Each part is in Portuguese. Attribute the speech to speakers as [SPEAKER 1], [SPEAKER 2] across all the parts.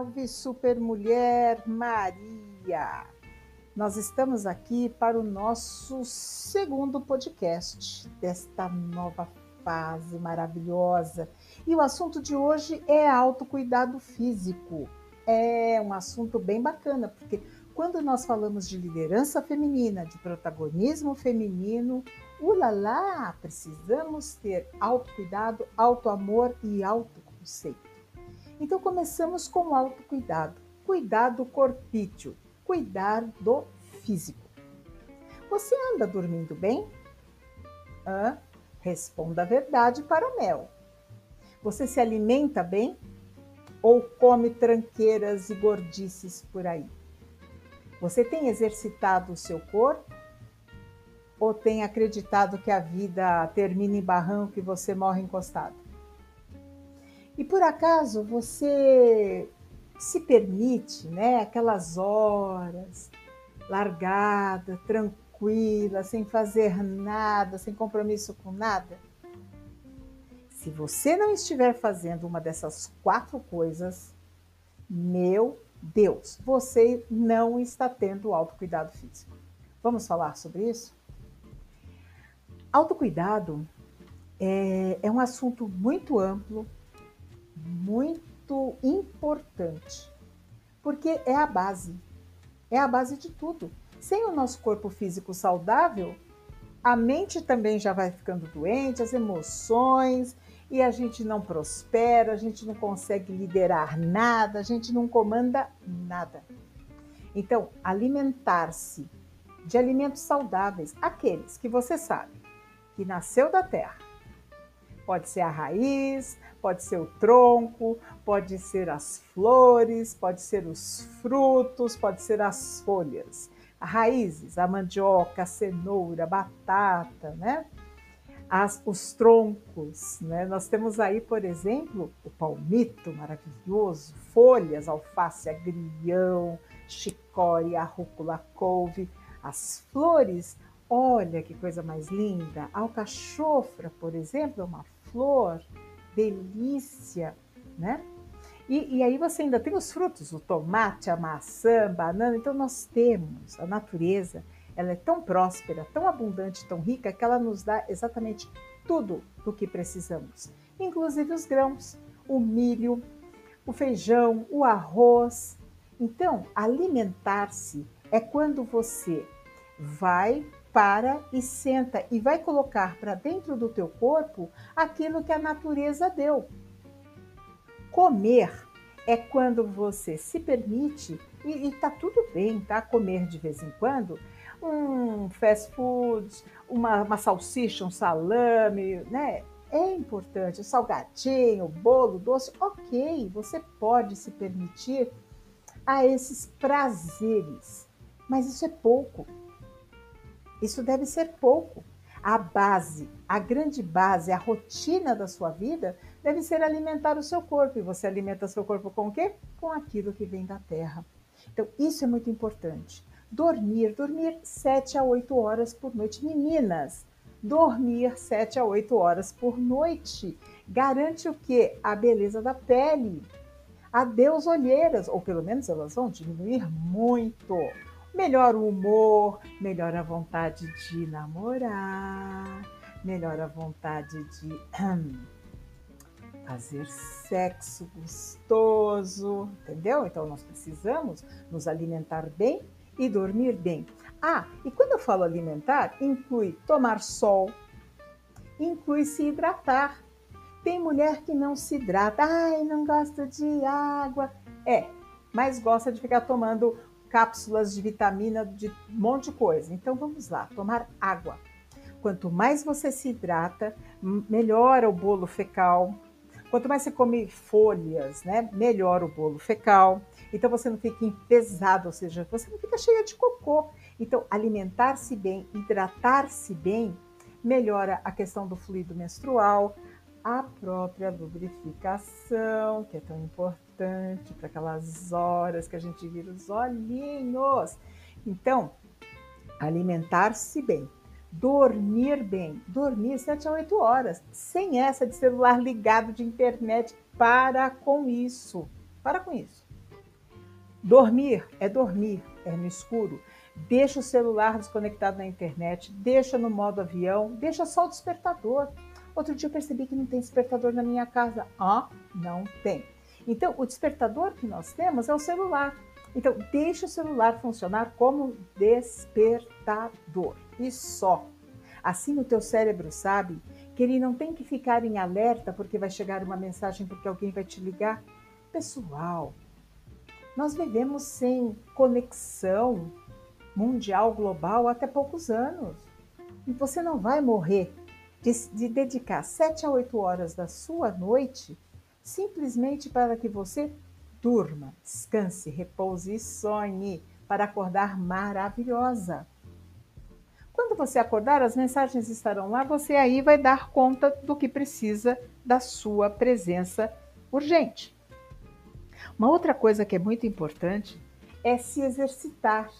[SPEAKER 1] Salve, supermulher Maria! Nós estamos aqui para o nosso segundo podcast desta nova fase maravilhosa. E o assunto de hoje é autocuidado físico. É um assunto bem bacana, porque quando nós falamos de liderança feminina, de protagonismo feminino, ulala, precisamos ter autocuidado, autoamor e autoconceito. Então começamos com o autocuidado. Cuidar do corpício, cuidar do físico. Você anda dormindo bem? Hã? Responda a verdade para Mel. Você se alimenta bem? Ou come tranqueiras e gordices por aí? Você tem exercitado o seu corpo? Ou tem acreditado que a vida termina em barranco e você morre encostado? E por acaso você se permite, né, aquelas horas largada, tranquila, sem fazer nada, sem compromisso com nada? Se você não estiver fazendo uma dessas quatro coisas, meu Deus, você não está tendo autocuidado físico. Vamos falar sobre isso? Autocuidado é, é um assunto muito amplo, muito importante, porque é a base, é a base de tudo. Sem o nosso corpo físico saudável, a mente também já vai ficando doente, as emoções, e a gente não prospera, a gente não consegue liderar nada, a gente não comanda nada. Então, alimentar-se de alimentos saudáveis, aqueles que você sabe que nasceu da terra. Pode ser a raiz, pode ser o tronco, pode ser as flores, pode ser os frutos, pode ser as folhas. As raízes, a mandioca, a cenoura, a batata, né? As, os troncos, né? Nós temos aí, por exemplo, o palmito maravilhoso, folhas, alface, agrião, chicória, rúcula, couve, as flores, olha que coisa mais linda, alcachofra, por exemplo, é uma flor delícia, né? E, e, aí você ainda tem os frutos, o tomate, a maçã, a banana. Então nós temos a natureza, ela é tão próspera, tão abundante, tão rica que ela nos dá exatamente tudo do que precisamos, inclusive os grãos, o milho, o feijão, o arroz. Então, alimentar-se é quando você vai para e senta e vai colocar para dentro do teu corpo aquilo que a natureza deu. Comer é quando você se permite, e, está tudo bem, tá? Comer de vez em quando, um fast food, uma, uma salsicha, um salame, né? É importante, salgadinho, bolo, doce, ok, você pode se permitir a esses prazeres, mas isso é pouco. Isso deve ser pouco. A base, a grande base, a rotina da sua vida deve ser alimentar o seu corpo. E você alimenta seu corpo com o quê? Com aquilo que vem da terra. Então, isso é muito importante. Dormir, dormir 7 a 8 horas por noite. Meninas, dormir 7 a 8 horas por noite garante o quê? A beleza da pele. Adeus olheiras, ou pelo menos elas vão diminuir muito melhora o humor, melhora a vontade de namorar, melhora a vontade de fazer sexo gostoso, entendeu? Então nós precisamos nos alimentar bem e dormir bem. Ah, e quando eu falo alimentar, inclui tomar sol, inclui se hidratar. Tem mulher que não se hidrata, ai, não gosta de água. É, mas gosta de ficar tomando cápsulas de vitamina, de um monte de coisa. Então vamos lá, tomar água. Quanto mais você se hidrata, melhora o bolo fecal. Quanto mais você come folhas, né, melhora o bolo fecal. Então você não fica pesado, ou seja, você não fica cheia de cocô. Então alimentar-se bem, hidratar-se bem, melhora a questão do fluido menstrual, a própria lubrificação, que é tão importante para aquelas horas que a gente vira os olhinhos. Então, alimentar-se bem, dormir bem, dormir 7 a 8 horas, sem essa de celular ligado de internet. Para com isso. Para com isso. Dormir é dormir, é no escuro. Deixa o celular desconectado na internet, deixa no modo avião, deixa só o despertador. Outro dia eu percebi que não tem despertador na minha casa. Ah, não tem. Então, o despertador que nós temos é o celular. Então, deixa o celular funcionar como despertador e só. Assim o teu cérebro sabe que ele não tem que ficar em alerta porque vai chegar uma mensagem porque alguém vai te ligar. Pessoal, nós vivemos sem conexão mundial, global, até poucos anos. E você não vai morrer de, de dedicar 7 a 8 horas da sua noite simplesmente para que você durma, descanse, repouse e sonhe para acordar maravilhosa. Quando você acordar, as mensagens estarão lá, você aí vai dar conta do que precisa da sua presença urgente. Uma outra coisa que é muito importante é se exercitar.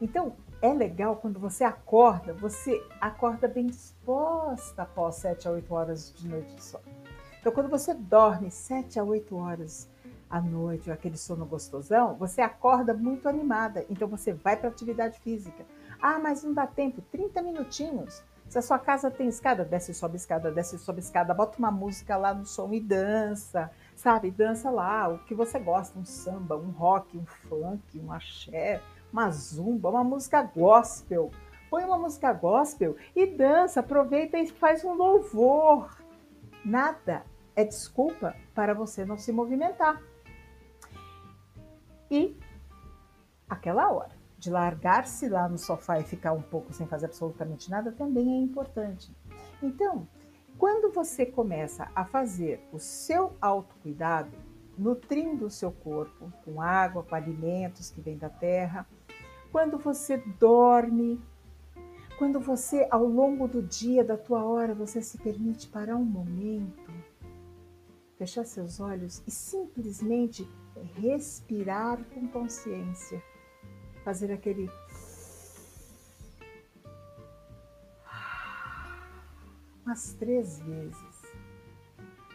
[SPEAKER 1] Então, é legal quando você acorda, você acorda bem disposta após 7 a 8 horas de noite de sono. Então, quando você dorme 7 a 8 horas à noite, aquele sono gostosão, você acorda muito animada. Então, você vai para atividade física. Ah, mas não dá tempo, 30 minutinhos. Se a sua casa tem escada, desce e sobe escada, desce e sobe escada, bota uma música lá no som e dança, sabe? Dança lá o que você gosta, um samba, um rock, um funk, um axé, uma zumba, uma música gospel. Põe uma música gospel e dança, aproveita e faz um louvor. Nada é desculpa para você não se movimentar. E aquela hora de largar-se lá no sofá e ficar um pouco sem fazer absolutamente nada também é importante. Então, quando você começa a fazer o seu autocuidado, nutrindo o seu corpo com água, com alimentos que vêm da terra, quando você dorme, quando você ao longo do dia, da tua hora, você se permite parar um momento, fechar seus olhos e simplesmente respirar com consciência fazer aquele umas três vezes.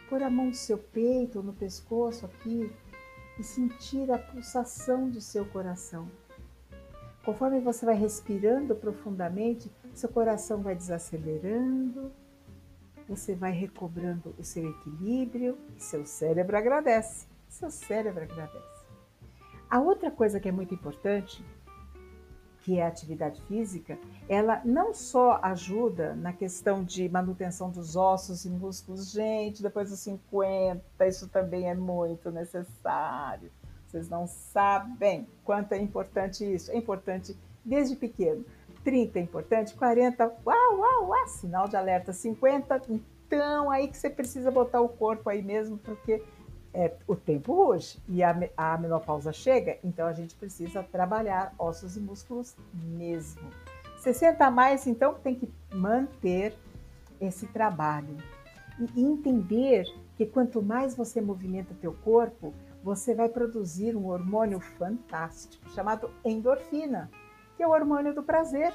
[SPEAKER 1] Pôr a mão no seu peito ou no pescoço aqui e sentir a pulsação do seu coração. Conforme você vai respirando profundamente, seu coração vai desacelerando, você vai recobrando o seu equilíbrio e seu cérebro agradece. Seu cérebro agradece. A outra coisa que é muito importante que é a atividade física, ela não só ajuda na questão de manutenção dos ossos e músculos, gente, depois dos 50, isso também é muito necessário. Vocês não sabem quanto é importante isso. É importante desde pequeno. 30 é importante, 40, uau, uau, uau, sinal de alerta. 50, então aí que você precisa botar o corpo aí mesmo, porque é, o tempo hoje e a, a menopausa chega, então a gente precisa trabalhar ossos e músculos mesmo. 60 a mais, então, tem que manter esse trabalho e entender que quanto mais você movimenta teu corpo, você vai produzir um hormônio fantástico chamado endorfina, que é o hormônio do prazer.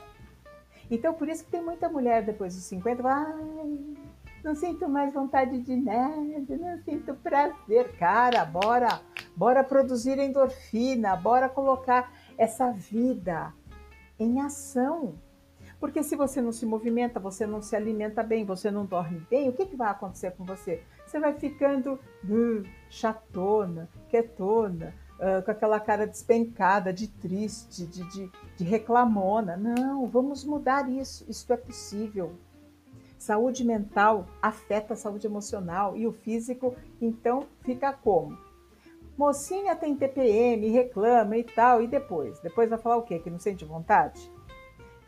[SPEAKER 1] Então, por isso que tem muita mulher depois dos 50, ai, não sinto mais vontade de nada, não sinto prazer. Cara, bora, bora produzir endorfina, bora colocar essa vida em ação. Porque se você não se movimenta, você não se alimenta bem, você não dorme bem, o que, que vai acontecer com você? Você vai ficando uh, chatona, quietona, uh, com aquela cara despencada, de triste, de, de, de reclamona. Não, vamos mudar isso, isso é possível. Saúde mental afeta a saúde emocional e o físico, então fica como? Mocinha tem TPM, reclama e tal, e depois? Depois vai falar o quê? Que não sente vontade?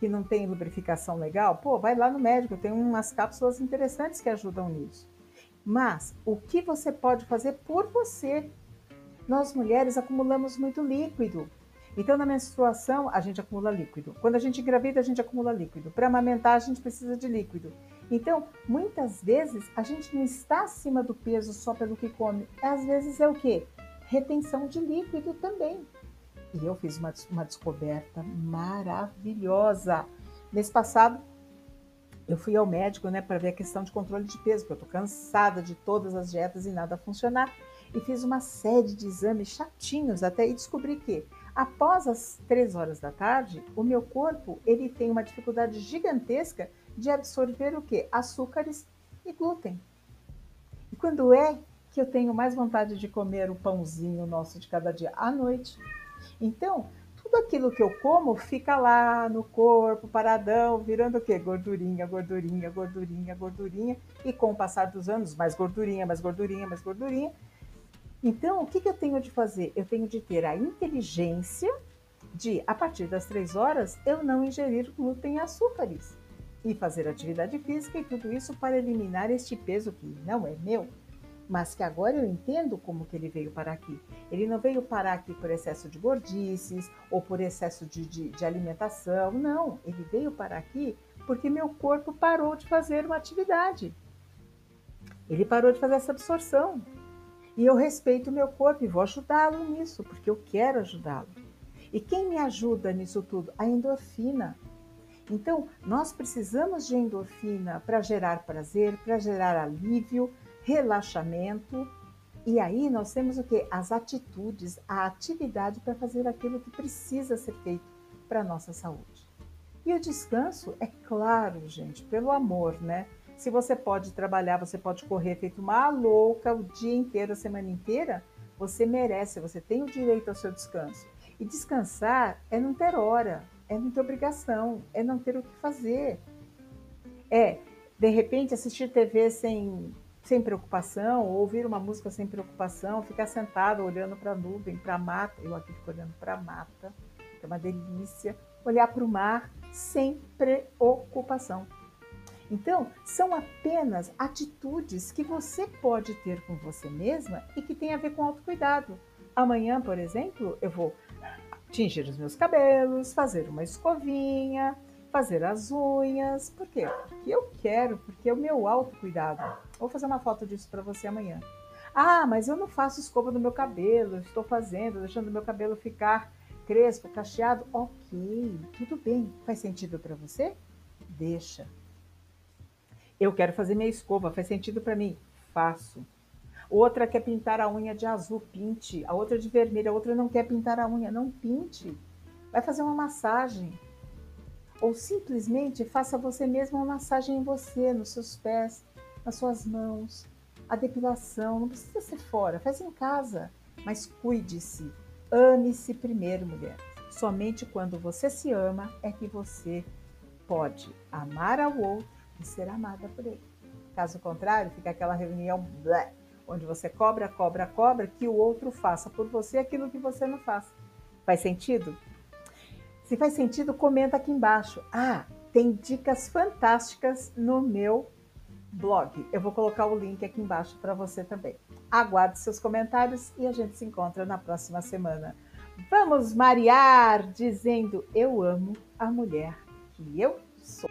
[SPEAKER 1] Que não tem lubrificação legal? Pô, vai lá no médico, tem umas cápsulas interessantes que ajudam nisso. Mas o que você pode fazer por você? Nós mulheres acumulamos muito líquido. Então, na menstruação, a gente acumula líquido. Quando a gente engravida, a gente acumula líquido. Para amamentar, a gente precisa de líquido. Então, muitas vezes a gente não está acima do peso só pelo que come. Às vezes é o quê? Retenção de líquido também. E eu fiz uma, uma descoberta maravilhosa. Mês passado, eu fui ao médico, né, para ver a questão de controle de peso, porque eu tô cansada de todas as dietas e nada funcionar. e fiz uma série de exames chatinhos até e descobri que após as três horas da tarde, o meu corpo ele tem uma dificuldade gigantesca de absorver o que? Açúcares e glúten. E quando é que eu tenho mais vontade de comer o pãozinho nosso de cada dia? À noite. Então, tudo aquilo que eu como fica lá no corpo, paradão, virando o quê? Gordurinha, gordurinha, gordurinha, gordurinha. E com o passar dos anos, mais gordurinha, mais gordurinha, mais gordurinha. Então, o que, que eu tenho de fazer? Eu tenho de ter a inteligência de, a partir das três horas, eu não ingerir glúten e açúcares. E fazer atividade física e tudo isso para eliminar este peso que não é meu, mas que agora eu entendo como que ele veio parar aqui. Ele não veio parar aqui por excesso de gordices ou por excesso de, de, de alimentação, não. Ele veio parar aqui porque meu corpo parou de fazer uma atividade. Ele parou de fazer essa absorção. E eu respeito o meu corpo e vou ajudá-lo nisso, porque eu quero ajudá-lo. E quem me ajuda nisso tudo? A endorfina. Então, nós precisamos de endorfina para gerar prazer, para gerar alívio, relaxamento. E aí nós temos o que? As atitudes, a atividade para fazer aquilo que precisa ser feito para a nossa saúde. E o descanso, é claro, gente, pelo amor, né? Se você pode trabalhar, você pode correr feito uma louca o dia inteiro, a semana inteira, você merece, você tem o direito ao seu descanso. E descansar é não ter hora, é não ter obrigação, é não ter o que fazer. É, de repente, assistir TV sem, sem preocupação, ou ouvir uma música sem preocupação, ficar sentado olhando para a nuvem, para a mata. Eu aqui fico olhando para a mata, que é uma delícia. Olhar para o mar sem preocupação. Então, são apenas atitudes que você pode ter com você mesma e que tem a ver com autocuidado. Amanhã, por exemplo, eu vou tingir os meus cabelos, fazer uma escovinha, fazer as unhas. Por quê? Porque eu quero, porque é o meu autocuidado. Vou fazer uma foto disso para você amanhã. Ah, mas eu não faço escova no meu cabelo, estou fazendo, deixando meu cabelo ficar crespo, cacheado. Ok, tudo bem. Faz sentido para você? Deixa. Eu quero fazer minha escova, faz sentido para mim? Faço. Outra quer pintar a unha de azul, pinte. A outra de vermelho, a outra não quer pintar a unha, não pinte. Vai fazer uma massagem. Ou simplesmente faça você mesmo uma massagem em você, nos seus pés, nas suas mãos. A depilação, não precisa ser fora, faz em casa. Mas cuide-se, ame-se primeiro, mulher. Somente quando você se ama é que você pode amar ao outro e ser amada por ele. Caso contrário, fica aquela reunião blé, onde você cobra, cobra, cobra que o outro faça por você aquilo que você não faz. Faz sentido? Se faz sentido, comenta aqui embaixo. Ah, tem dicas fantásticas no meu blog. Eu vou colocar o link aqui embaixo para você também. Aguarde seus comentários e a gente se encontra na próxima semana. Vamos mariar dizendo eu amo a mulher que eu sou.